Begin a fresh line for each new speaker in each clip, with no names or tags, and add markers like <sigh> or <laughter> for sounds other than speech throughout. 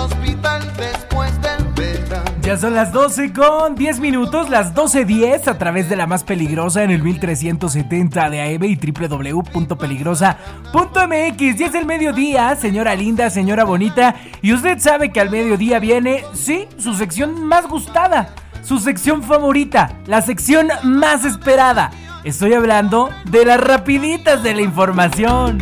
Hospital.
Ya son las 12 con 10 minutos, las 12.10 a través de la más peligrosa en el 1370 de AEB y www.peligrosa.mx. Y es el mediodía, señora linda, señora bonita. Y usted sabe que al mediodía viene, sí, su sección más gustada, su sección favorita, la sección más esperada. Estoy hablando de las rapiditas de la información.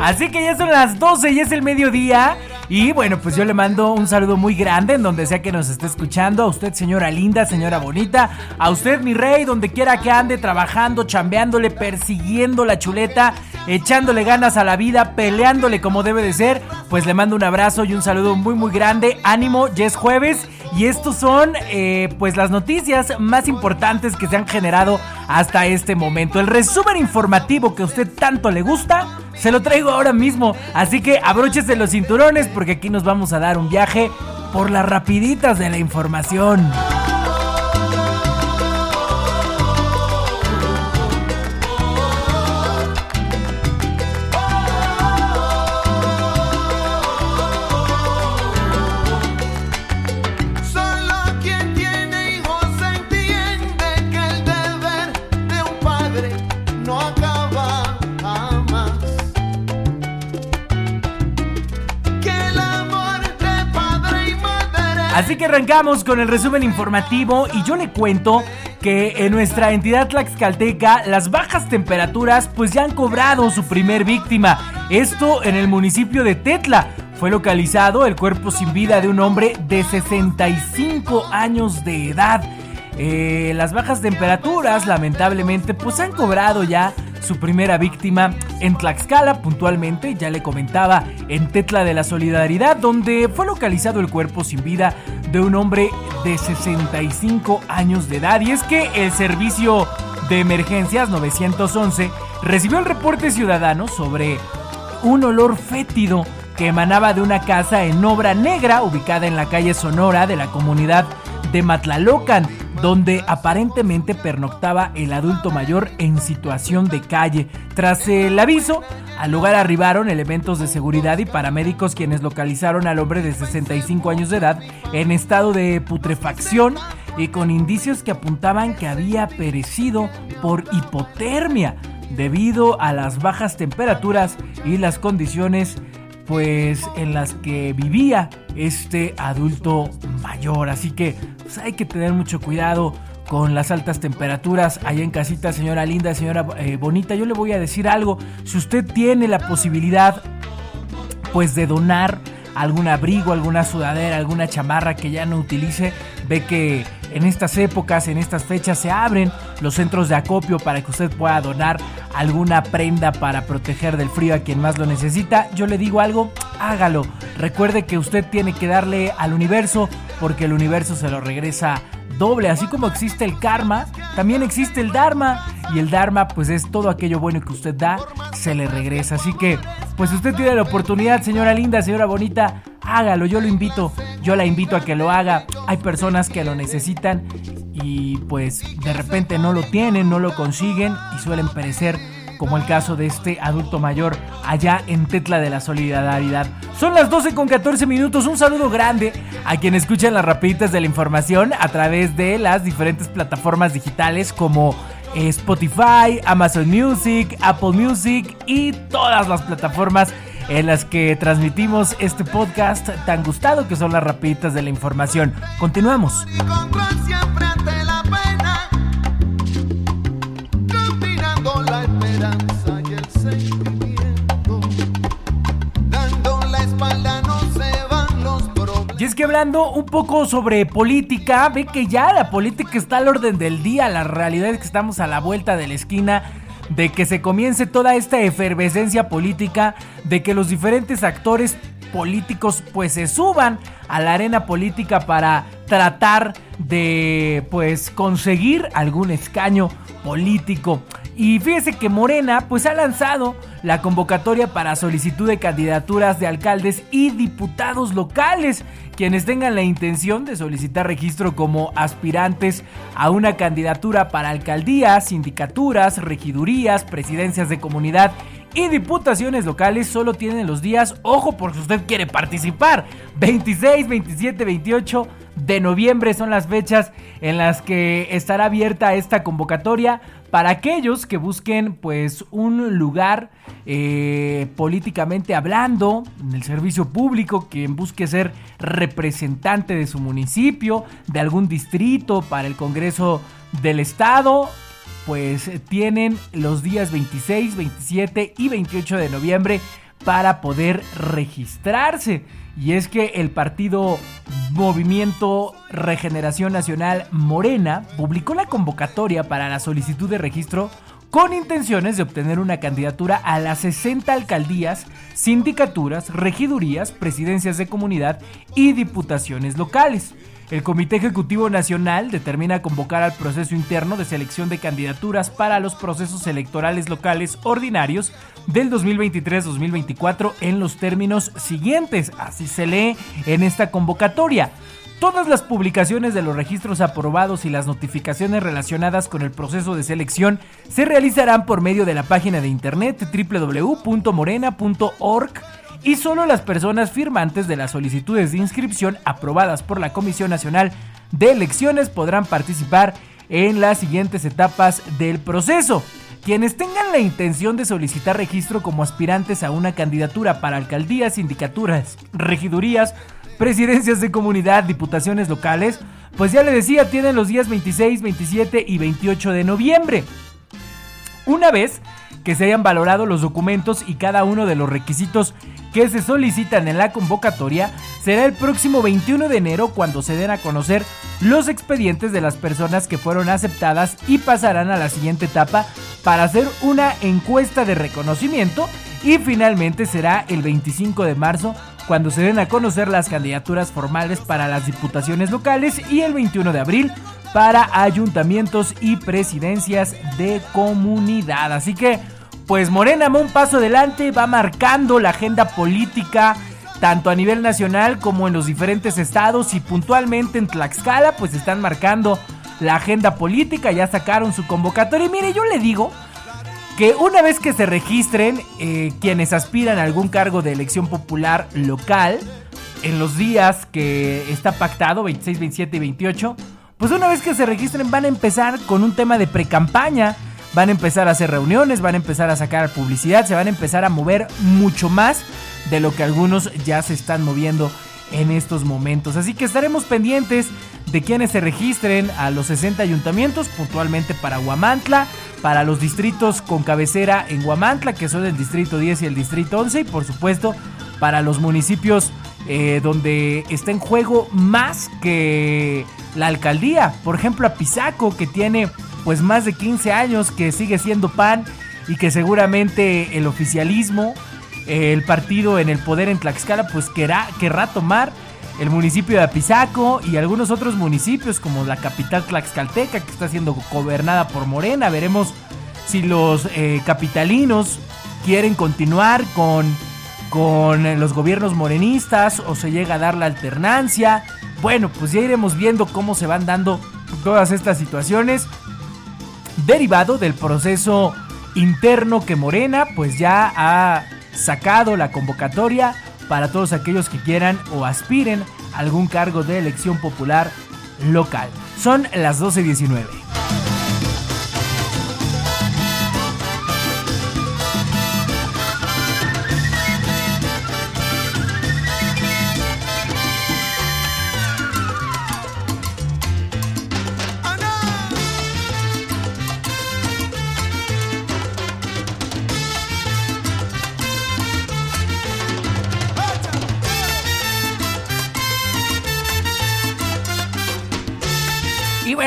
Así que ya son las 12 y es el mediodía. Y bueno, pues yo le mando un saludo muy grande en donde sea que nos esté escuchando. A usted, señora linda, señora bonita. A usted, mi rey, donde quiera que ande trabajando, chambeándole, persiguiendo la chuleta, echándole ganas a la vida, peleándole como debe de ser. Pues le mando un abrazo y un saludo muy, muy grande. Ánimo, ya es jueves. Y estos son, eh, pues, las noticias más importantes que se han generado hasta este momento. El resumen informativo que a usted tanto le gusta. Se lo traigo ahora mismo, así que abróchese los cinturones porque aquí nos vamos a dar un viaje por las rapiditas de la información.
Que
arrancamos con el resumen informativo y yo le cuento que en nuestra entidad tlaxcalteca las bajas temperaturas pues ya han cobrado su primer víctima. Esto en el municipio de Tetla. Fue localizado el cuerpo sin vida de un hombre de 65 años de edad. Eh, las bajas temperaturas lamentablemente pues han cobrado ya su primera víctima en Tlaxcala puntualmente, ya le comentaba, en Tetla de la Solidaridad, donde fue localizado el cuerpo sin vida de un hombre de 65 años de edad. Y es que el servicio de emergencias 911 recibió el reporte ciudadano sobre un olor fétido que emanaba de una casa en obra negra ubicada en la calle Sonora de la comunidad de Matlalocan, donde aparentemente pernoctaba el adulto mayor en situación de calle. Tras el aviso, al lugar arribaron elementos de seguridad y paramédicos quienes localizaron al hombre de 65 años de edad en estado de putrefacción y con indicios que apuntaban que había perecido por hipotermia debido a las bajas temperaturas y las condiciones pues en las que vivía este adulto mayor. Así que pues, hay que tener mucho cuidado con las altas temperaturas allá en casita, señora linda, señora eh, bonita. Yo le voy a decir algo. Si usted tiene la posibilidad pues de donar algún abrigo, alguna sudadera, alguna chamarra que ya no utilice, ve que en estas épocas, en estas fechas se abren los centros de acopio para que usted pueda donar alguna prenda para proteger del frío a quien más lo necesita. Yo le digo algo, hágalo. Recuerde que usted tiene que darle al universo porque el universo se lo regresa doble, así como existe el karma, también existe el dharma y el dharma pues es todo aquello bueno que usted da, se le regresa. Así que pues usted tiene la oportunidad, señora linda, señora bonita, hágalo, yo lo invito, yo la invito a que lo haga. Hay personas que lo necesitan y pues de repente no lo tienen, no lo consiguen y suelen perecer como el caso de este adulto mayor allá en Tetla de la Solidaridad. Son las 12 con 14 minutos, un saludo grande a quien escuchan las rapiditas de la información a través de las diferentes plataformas digitales como Spotify, Amazon Music, Apple Music y todas las plataformas en las que transmitimos este podcast tan gustado que son las rapiditas de la información. Continuamos. Es que hablando un poco sobre política, ve que ya la política está al orden del día, la realidad es que estamos a la vuelta de la esquina de que se comience toda esta efervescencia política, de que los diferentes actores políticos pues se suban a la arena política para tratar de pues conseguir algún escaño político. Y fíjese que Morena pues ha lanzado la convocatoria para solicitud de candidaturas de alcaldes y diputados locales, quienes tengan la intención de solicitar registro como aspirantes a una candidatura para alcaldías, sindicaturas, regidurías, presidencias de comunidad y diputaciones locales. Solo tienen los días, ojo por si usted quiere participar, 26, 27, 28 de noviembre son las fechas en las que estará abierta esta convocatoria para aquellos que busquen pues un lugar eh, políticamente hablando en el servicio público, quien busque ser representante de su municipio, de algún distrito para el Congreso del Estado pues tienen los días 26, 27 y 28 de noviembre para poder registrarse. Y es que el partido Movimiento Regeneración Nacional Morena publicó la convocatoria para la solicitud de registro con intenciones de obtener una candidatura a las 60 alcaldías, sindicaturas, regidurías, presidencias de comunidad y diputaciones locales. El Comité Ejecutivo Nacional determina convocar al proceso interno de selección de candidaturas para los procesos electorales locales ordinarios del 2023-2024 en los términos siguientes. Así se lee en esta convocatoria. Todas las publicaciones de los registros aprobados y las notificaciones relacionadas con el proceso de selección se realizarán por medio de la página de internet www.morena.org y solo las personas firmantes de las solicitudes de inscripción aprobadas por la Comisión Nacional de Elecciones podrán participar en las siguientes etapas del proceso. Quienes tengan la intención de solicitar registro como aspirantes a una candidatura para alcaldías, sindicaturas, regidurías, presidencias de comunidad, diputaciones locales, pues ya le decía, tienen los días 26, 27 y 28 de noviembre. Una vez que se hayan valorado los documentos y cada uno de los requisitos que se solicitan en la convocatoria, será el próximo 21 de enero cuando se den a conocer los expedientes de las personas que fueron aceptadas y pasarán a la siguiente etapa para hacer una encuesta de reconocimiento y finalmente será el 25 de marzo cuando se den a conocer las candidaturas formales para las diputaciones locales y el 21 de abril para ayuntamientos y presidencias de comunidad. Así que pues Morena un paso adelante, va marcando la agenda política tanto a nivel nacional como en los diferentes estados y puntualmente en Tlaxcala pues están marcando la agenda política, ya sacaron su convocatoria. Y mire yo le digo que una vez que se registren eh, quienes aspiran a algún cargo de elección popular local en los días que está pactado 26, 27 y 28 pues una vez que se registren van a empezar con un tema de precampaña van a empezar a hacer reuniones, van a empezar a sacar publicidad, se van a empezar a mover mucho más de lo que algunos ya se están moviendo en estos momentos. Así que estaremos pendientes de quienes se registren a los 60 ayuntamientos, puntualmente para Huamantla, para los distritos con cabecera en Huamantla, que son el distrito 10 y el distrito 11, y por supuesto para los municipios eh, donde está en juego más que la alcaldía. Por ejemplo, a Pisaco, que tiene pues más de 15 años que sigue siendo PAN y que seguramente el oficialismo, el partido en el poder en Tlaxcala, pues querrá, querrá tomar el municipio de Apizaco y algunos otros municipios como la capital Tlaxcalteca que está siendo gobernada por Morena. Veremos si los eh, capitalinos quieren continuar con, con los gobiernos morenistas o se llega a dar la alternancia. Bueno, pues ya iremos viendo cómo se van dando todas estas situaciones derivado del proceso interno que Morena pues ya ha sacado la convocatoria para todos aquellos que quieran o aspiren a algún cargo de elección popular local. Son las 12.19.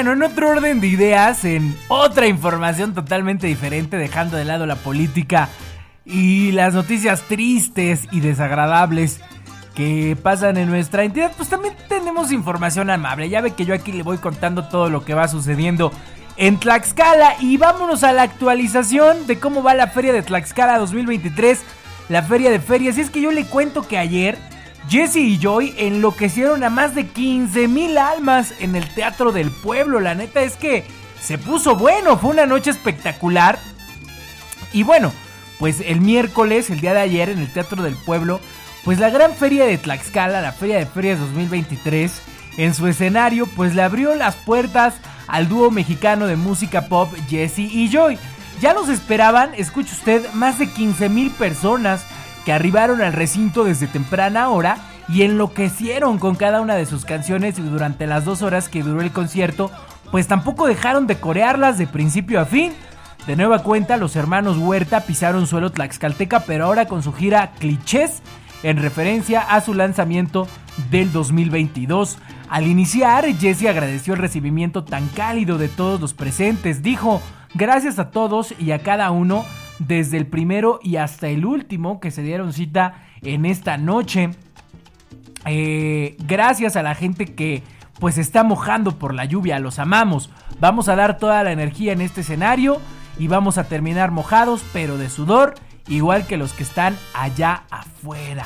bueno, en otro orden de ideas, en otra información totalmente diferente, dejando de lado la política y las noticias tristes y desagradables que pasan en nuestra entidad, pues también tenemos información amable. Ya ve que yo aquí le voy contando todo lo que va sucediendo en Tlaxcala y vámonos a la actualización de cómo va la feria de Tlaxcala 2023, la feria de ferias. Y es que yo le cuento que ayer Jesse y Joy enloquecieron a más de 15 mil almas en el Teatro del Pueblo. La neta es que se puso bueno, fue una noche espectacular. Y bueno, pues el miércoles, el día de ayer, en el Teatro del Pueblo, pues la gran feria de Tlaxcala, la Feria de Ferias 2023, en su escenario, pues le abrió las puertas al dúo mexicano de música pop Jesse y Joy. Ya los esperaban, escuche usted, más de 15 mil personas que arribaron al recinto desde temprana hora y enloquecieron con cada una de sus canciones y durante las dos horas que duró el concierto, pues tampoco dejaron de corearlas de principio a fin. De nueva cuenta, los hermanos Huerta pisaron suelo tlaxcalteca, pero ahora con su gira Clichés, en referencia a su lanzamiento del 2022. Al iniciar, Jesse agradeció el recibimiento tan cálido de todos los presentes. Dijo, gracias a todos y a cada uno desde el primero y hasta el último que se dieron cita en esta noche. Eh, gracias a la gente que pues está mojando por la lluvia, los amamos. Vamos a dar toda la energía en este escenario y vamos a terminar mojados, pero de sudor, igual que los que están allá afuera.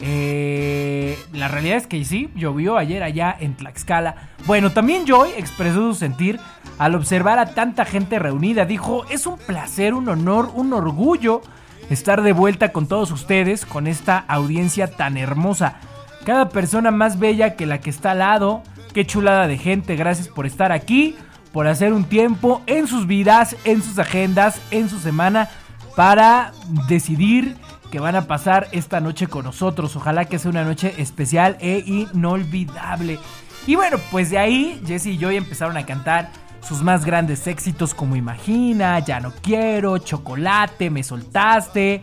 Eh, la realidad es que sí, llovió ayer allá en Tlaxcala. Bueno, también Joy expresó su sentir al observar a tanta gente reunida. Dijo, es un placer, un honor, un orgullo estar de vuelta con todos ustedes, con esta audiencia tan hermosa. Cada persona más bella que la que está al lado. Qué chulada de gente, gracias por estar aquí, por hacer un tiempo en sus vidas, en sus agendas, en su semana, para decidir que van a pasar esta noche con nosotros. Ojalá que sea una noche especial e inolvidable. Y bueno, pues de ahí Jesse y Joy empezaron a cantar sus más grandes éxitos como Imagina, Ya no quiero, Chocolate, Me soltaste,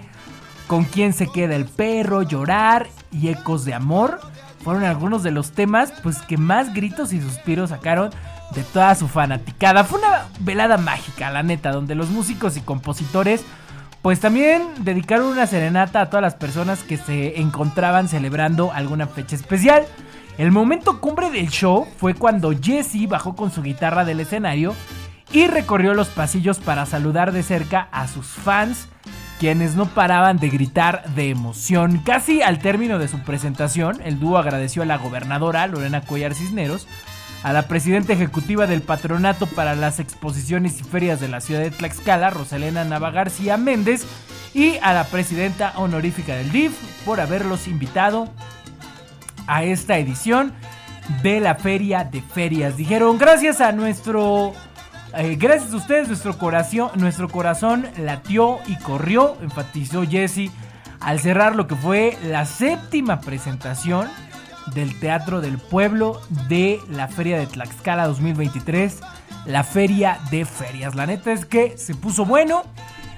Con quién se queda el perro, Llorar y Ecos de amor. Fueron algunos de los temas pues que más gritos y suspiros sacaron de toda su fanaticada. Fue una velada mágica, la neta, donde los músicos y compositores pues también dedicaron una serenata a todas las personas que se encontraban celebrando alguna fecha especial. El momento cumbre del show fue cuando Jesse bajó con su guitarra del escenario y recorrió los pasillos para saludar de cerca a sus fans, quienes no paraban de gritar de emoción. Casi al término de su presentación, el dúo agradeció a la gobernadora Lorena Cuellar Cisneros a la presidenta ejecutiva del Patronato para las Exposiciones y Ferias de la ciudad de Tlaxcala, Rosalena Nava García Méndez, y a la presidenta honorífica del DIF por haberlos invitado a esta edición de la Feria de Ferias. Dijeron, gracias a nuestro... Eh, gracias a ustedes, nuestro corazón, nuestro corazón latió y corrió, enfatizó Jesse al cerrar lo que fue la séptima presentación del Teatro del Pueblo de la Feria de Tlaxcala 2023, la Feria de Ferias. La neta es que se puso bueno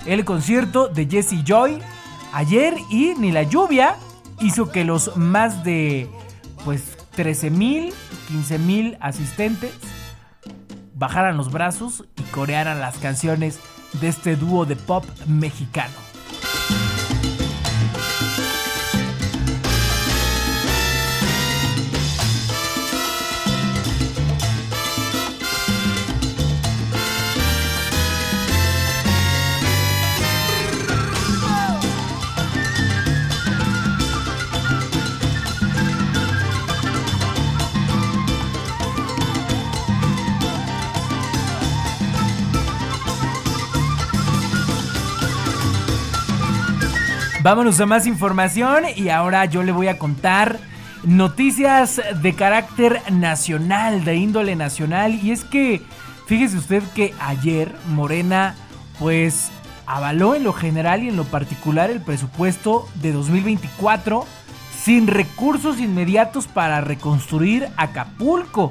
el concierto de Jesse Joy ayer y ni la lluvia hizo que los más de pues 13 mil, 15 mil asistentes bajaran los brazos y corearan las canciones de este dúo de pop mexicano. Vámonos a más información y ahora yo le voy a contar noticias de carácter nacional, de índole nacional. Y es que, fíjese usted que ayer Morena pues avaló en lo general y en lo particular el presupuesto de 2024 sin recursos inmediatos para reconstruir Acapulco.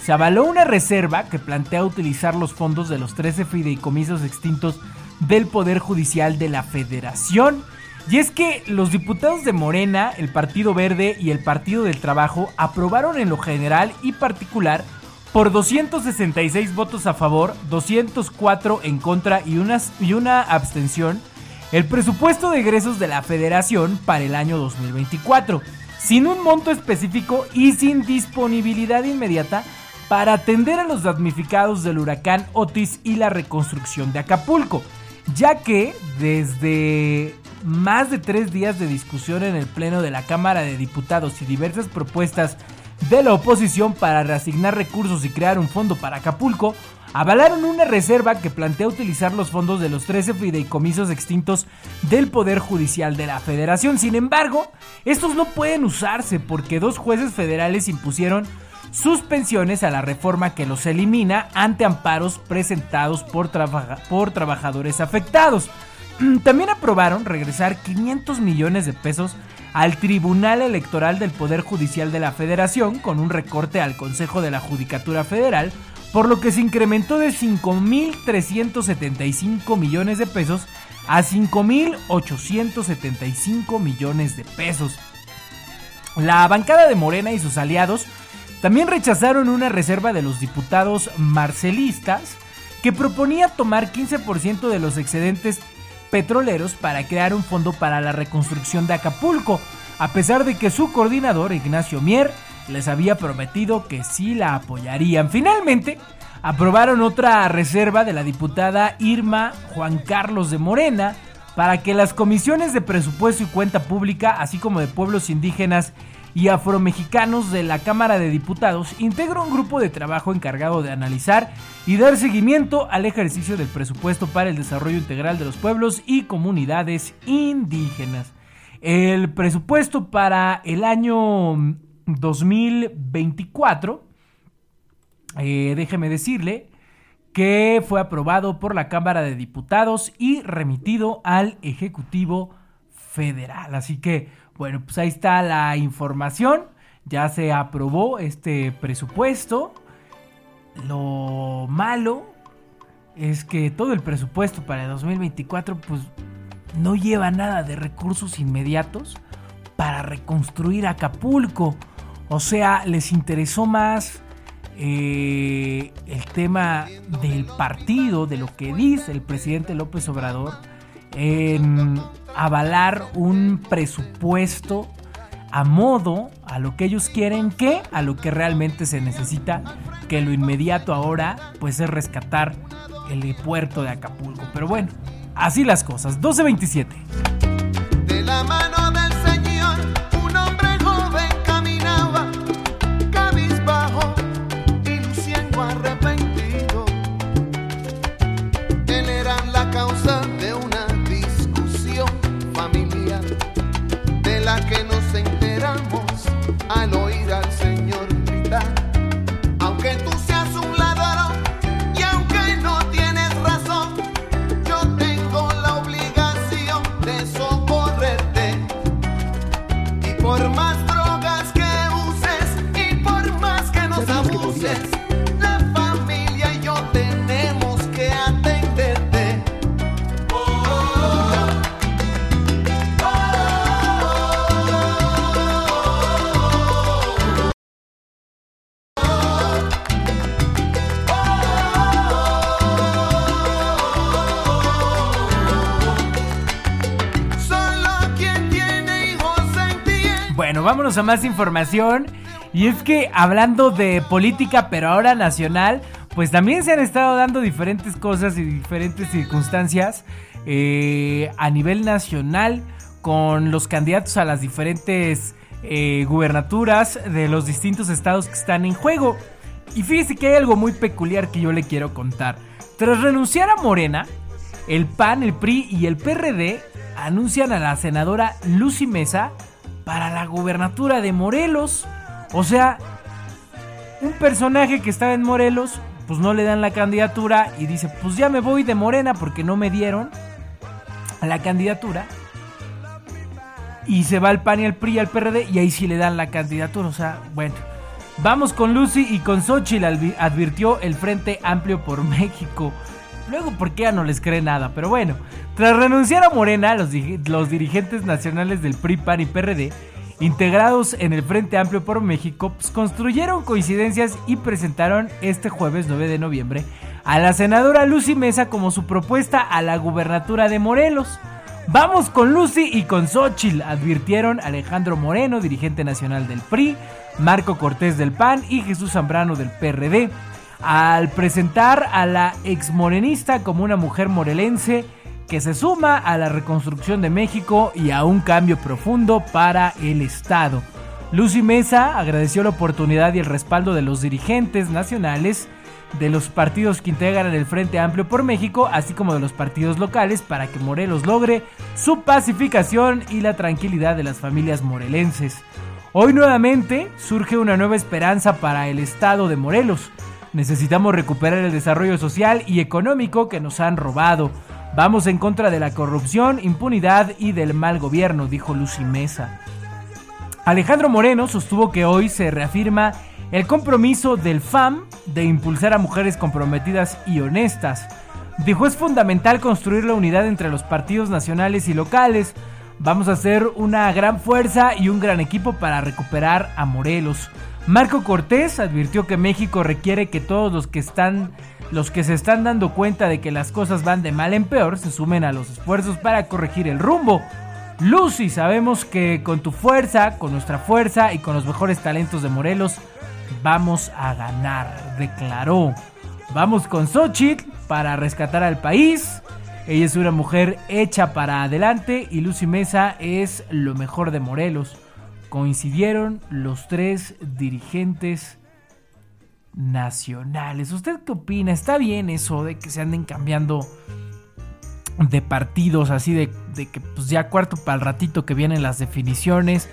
Se avaló una reserva que plantea utilizar los fondos de los 13 fideicomisos extintos del Poder Judicial de la Federación. Y es que los diputados de Morena, el Partido Verde y el Partido del Trabajo aprobaron en lo general y particular por 266 votos a favor, 204 en contra y, y una abstención, el presupuesto de egresos de la federación para el año 2024, sin un monto específico y sin disponibilidad inmediata para atender a los damnificados del huracán Otis y la reconstrucción de Acapulco, ya que desde más de tres días de discusión en el Pleno de la Cámara de Diputados y diversas propuestas de la oposición para reasignar recursos y crear un fondo para Acapulco, avalaron una reserva que plantea utilizar los fondos de los 13 fideicomisos extintos del Poder Judicial de la Federación. Sin embargo, estos no pueden usarse porque dos jueces federales impusieron suspensiones a la reforma que los elimina ante amparos presentados por, por trabajadores afectados. <clears throat> También aprobaron regresar 500 millones de pesos al Tribunal Electoral del Poder Judicial de la Federación con un recorte al Consejo de la Judicatura Federal, por lo que se incrementó de 5.375 millones de pesos a 5.875 millones de pesos. La bancada de Morena y sus aliados también rechazaron una reserva de los diputados marcelistas que proponía tomar 15% de los excedentes petroleros para crear un fondo para la reconstrucción de Acapulco, a pesar de que su coordinador Ignacio Mier les había prometido que sí la apoyarían. Finalmente, aprobaron otra reserva de la diputada Irma Juan Carlos de Morena para que las comisiones de presupuesto y cuenta pública, así como de pueblos indígenas y afromexicanos de la Cámara de Diputados integra un grupo de trabajo encargado de analizar y dar seguimiento al ejercicio del presupuesto para el desarrollo integral de los pueblos y comunidades indígenas. El presupuesto para el año 2024, eh, déjeme decirle, que fue aprobado por la Cámara de Diputados y remitido al Ejecutivo Federal. Así que bueno, pues ahí está la información. Ya se aprobó este presupuesto. Lo malo es que todo el presupuesto para el 2024 pues no lleva nada de recursos inmediatos para reconstruir Acapulco. O sea, les interesó más eh, el tema del partido, de lo que dice el presidente López Obrador, avalar un presupuesto a modo, a lo que ellos quieren, que a lo que realmente se necesita, que lo inmediato ahora pues es rescatar el puerto de Acapulco. Pero bueno, así las cosas. 1227.
De la mano
vámonos a más información. Y es que hablando de política, pero ahora nacional, pues también se han estado dando diferentes cosas y diferentes circunstancias eh, a nivel nacional con los candidatos a las diferentes eh, gubernaturas de los distintos estados que están en juego. Y fíjese que hay algo muy peculiar que yo le quiero contar. Tras renunciar a Morena, el PAN, el PRI y el PRD anuncian a la senadora Lucy Mesa para la gubernatura de Morelos. O sea, un personaje que estaba en Morelos, pues no le dan la candidatura y dice, pues ya me voy de Morena porque no me dieron la candidatura. Y se va al PAN y al PRI y al PRD y ahí sí le dan la candidatura. O sea, bueno. Vamos con Lucy y con Xochitl, advi- advirtió el Frente Amplio por <laughs> México. Luego, ¿por qué ya no les cree nada? Pero bueno, tras renunciar a Morena, los, di- los dirigentes nacionales del PRI, PAN y PRD integrados en el Frente Amplio por México, pues, construyeron coincidencias y presentaron este jueves 9 de noviembre a la senadora Lucy Mesa como su propuesta a la gubernatura de Morelos. Vamos con Lucy y con Xochitl, advirtieron Alejandro Moreno, dirigente nacional del PRI, Marco Cortés del PAN y Jesús Zambrano del PRD, al presentar a la exmorenista como una mujer morelense que se suma a la reconstrucción de México y a un cambio profundo para el Estado. Lucy Mesa agradeció la oportunidad y el respaldo de los dirigentes nacionales de los partidos que integran el Frente Amplio por México, así como de los partidos locales, para que Morelos logre su pacificación y la tranquilidad de las familias morelenses. Hoy nuevamente surge una nueva esperanza para el estado de Morelos. Necesitamos recuperar el desarrollo social y económico que nos han robado. Vamos en contra de la corrupción, impunidad y del mal gobierno, dijo Lucy Mesa. Alejandro Moreno sostuvo que hoy se reafirma el compromiso del FAM de impulsar a mujeres comprometidas y honestas. Dijo es fundamental construir la unidad entre los partidos nacionales y locales. Vamos a hacer una gran fuerza y un gran equipo para recuperar a Morelos. Marco Cortés advirtió que México requiere que todos los que están los que se están dando cuenta de que las cosas van de mal en peor se sumen a los esfuerzos para corregir el rumbo. Lucy, sabemos que con tu fuerza, con nuestra fuerza y con los mejores talentos de Morelos, vamos a ganar, declaró. Vamos con Xochitl para rescatar al país. Ella es una mujer hecha para adelante y Lucy Mesa es lo mejor de Morelos. Coincidieron los tres dirigentes nacionales. ¿Usted qué opina? ¿Está bien eso de que se anden cambiando de partidos así de, que pues ya cuarto para el ratito que vienen las definiciones?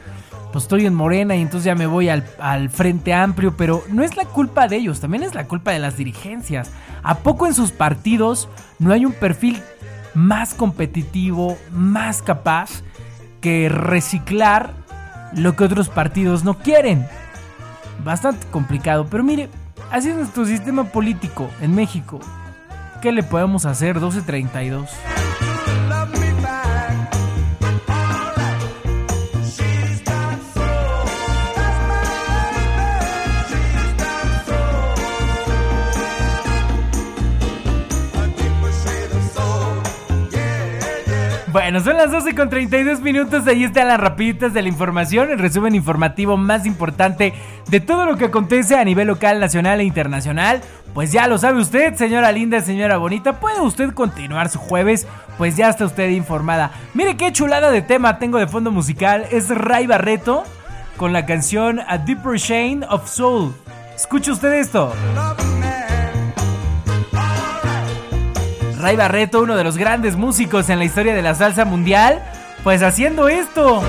Pues estoy en Morena y entonces ya me voy al, al Frente Amplio, pero no es la culpa de ellos, también es la culpa de las dirigencias. ¿A poco en sus partidos no hay un perfil más competitivo, más capaz que reciclar lo que otros partidos no quieren? Bastante complicado, pero mire, Así es nuestro sistema político en México. ¿Qué le podemos hacer 1232? Bueno, son las 12 con 32 minutos. Ahí están las rapiditas de la información, el resumen informativo más importante de todo lo que acontece a nivel local, nacional e internacional. Pues ya lo sabe usted, señora linda, señora bonita. Puede usted continuar su jueves, pues ya está usted informada. Mire qué chulada de tema tengo de fondo musical. Es Ray Barreto con la canción A Deeper Shane of Soul. Escuche usted esto. Ray Barreto, uno de los grandes músicos en la historia de la salsa mundial, pues haciendo esto.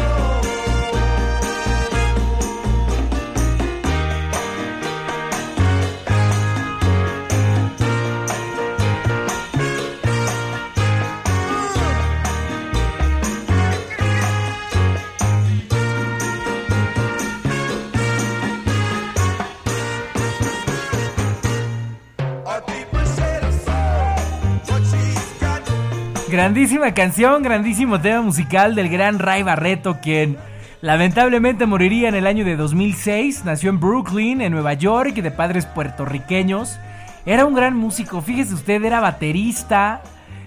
Grandísima canción, grandísimo tema musical del gran Ray Barreto, quien lamentablemente moriría en el año de 2006. Nació en Brooklyn, en Nueva York, de padres puertorriqueños. Era un gran músico, fíjese usted, era baterista,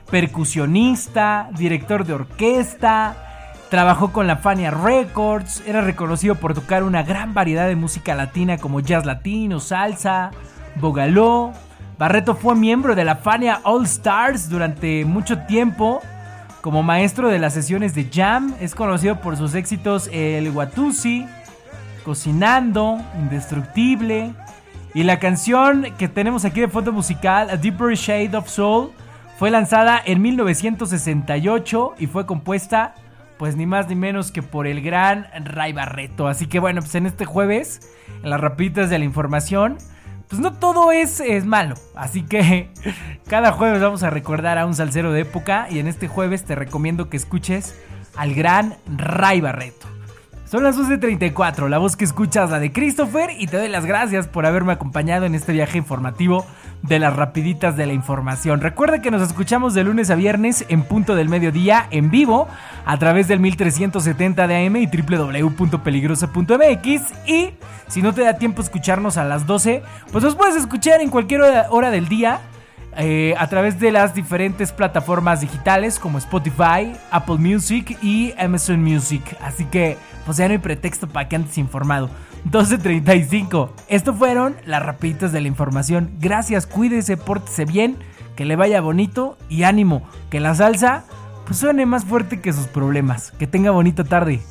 percusionista, director de orquesta, trabajó con la Fania Records, era reconocido por tocar una gran variedad de música latina como jazz latino, salsa, bogaló, Barreto fue miembro de la Fania All Stars durante mucho tiempo. Como maestro de las sesiones de jam, es conocido por sus éxitos El Watusi, Cocinando, Indestructible. Y la canción que tenemos aquí de fondo musical, A Deeper Shade of Soul, fue lanzada en 1968 y fue compuesta, pues ni más ni menos que por el gran Ray Barreto. Así que bueno, pues en este jueves, en las rapiditas de la información, pues no todo es, es malo. Así que <laughs> cada jueves vamos a recordar a un salsero de época y en este jueves te recomiendo que escuches al gran Ray Barreto. Son las 12.34, la voz que escuchas la de Christopher y te doy las gracias por haberme acompañado en este viaje informativo de las rapiditas de la información. Recuerda que nos escuchamos de lunes a viernes en punto del mediodía en vivo a través del 1370 de AM y www.peligrosa.mx y si no te da tiempo escucharnos a las 12, pues nos puedes escuchar en cualquier hora del día eh, a través de las diferentes plataformas digitales como Spotify, Apple Music y Amazon Music. Así que, pues ya no hay pretexto para que andes informado. 12.35. Esto fueron las rapiditas de la información. Gracias, cuídese, pórtese bien, que le vaya bonito y ánimo, que la salsa pues suene más fuerte que sus problemas. Que tenga bonita tarde.